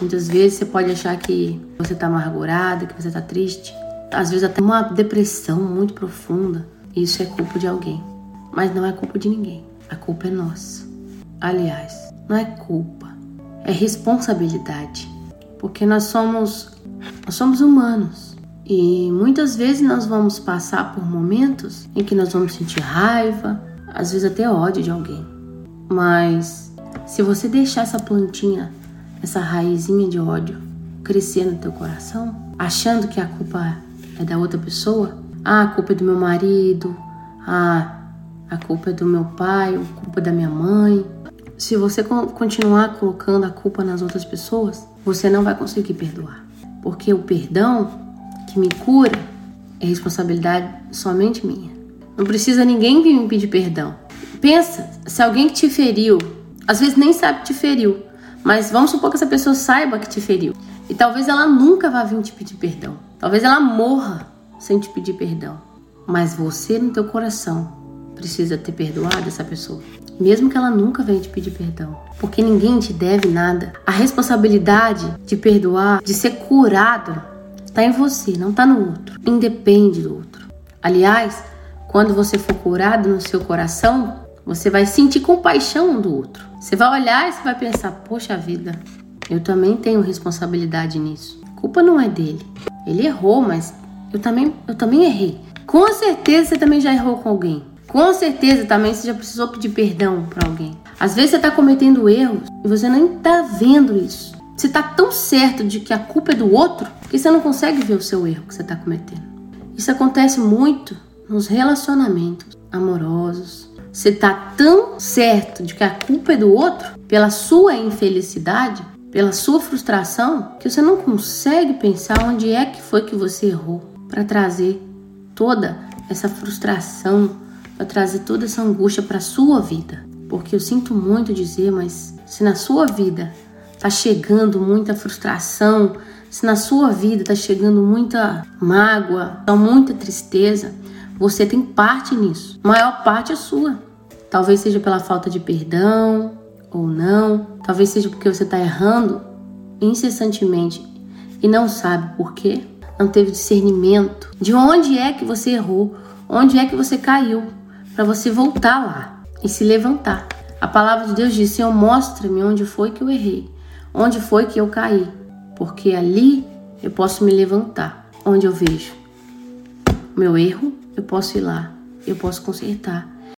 Muitas vezes você pode achar que você está amargurada, que você está triste, às vezes até uma depressão muito profunda. Isso é culpa de alguém, mas não é culpa de ninguém. A culpa é nossa. Aliás, não é culpa, é responsabilidade, porque nós somos nós somos humanos e muitas vezes nós vamos passar por momentos em que nós vamos sentir raiva, às vezes até ódio de alguém. Mas se você deixar essa plantinha, essa raizinha de ódio crescer no teu coração, achando que a culpa é da outra pessoa, ah, a culpa é do meu marido, ah, a culpa é do meu pai, a culpa é da minha mãe. Se você continuar colocando a culpa nas outras pessoas, você não vai conseguir perdoar. Porque o perdão que me cura é responsabilidade somente minha. Não precisa ninguém vir me pedir perdão. Pensa, se alguém que te feriu, às vezes nem sabe que te feriu, mas vamos supor que essa pessoa saiba que te feriu. E talvez ela nunca vá vir te pedir perdão. Talvez ela morra sem te pedir perdão. Mas você no teu coração precisa ter perdoado essa pessoa. Mesmo que ela nunca venha te pedir perdão. Porque ninguém te deve nada. A responsabilidade de perdoar, de ser curado, está em você, não está no outro. Independe do outro. Aliás, quando você for curado no seu coração, você vai sentir compaixão do outro. Você vai olhar e você vai pensar: poxa vida, eu também tenho responsabilidade nisso. A culpa não é dele. Ele errou, mas eu também, eu também errei. Com certeza você também já errou com alguém. Com certeza também você já precisou pedir perdão para alguém. Às vezes você está cometendo erros e você nem está vendo isso. Você está tão certo de que a culpa é do outro que você não consegue ver o seu erro que você está cometendo. Isso acontece muito nos relacionamentos amorosos. Você está tão certo de que a culpa é do outro pela sua infelicidade pela sua frustração que você não consegue pensar onde é que foi que você errou para trazer toda essa frustração, para trazer toda essa angústia para sua vida. Porque eu sinto muito dizer, mas se na sua vida tá chegando muita frustração, se na sua vida tá chegando muita mágoa, muita tristeza, você tem parte nisso. A maior parte é sua. Talvez seja pela falta de perdão, ou não, talvez seja porque você está errando incessantemente e não sabe por quê, não teve discernimento de onde é que você errou, onde é que você caiu, para você voltar lá e se levantar. A palavra de Deus diz: Senhor, mostra-me onde foi que eu errei, onde foi que eu caí, porque ali eu posso me levantar. Onde eu vejo meu erro, eu posso ir lá, eu posso consertar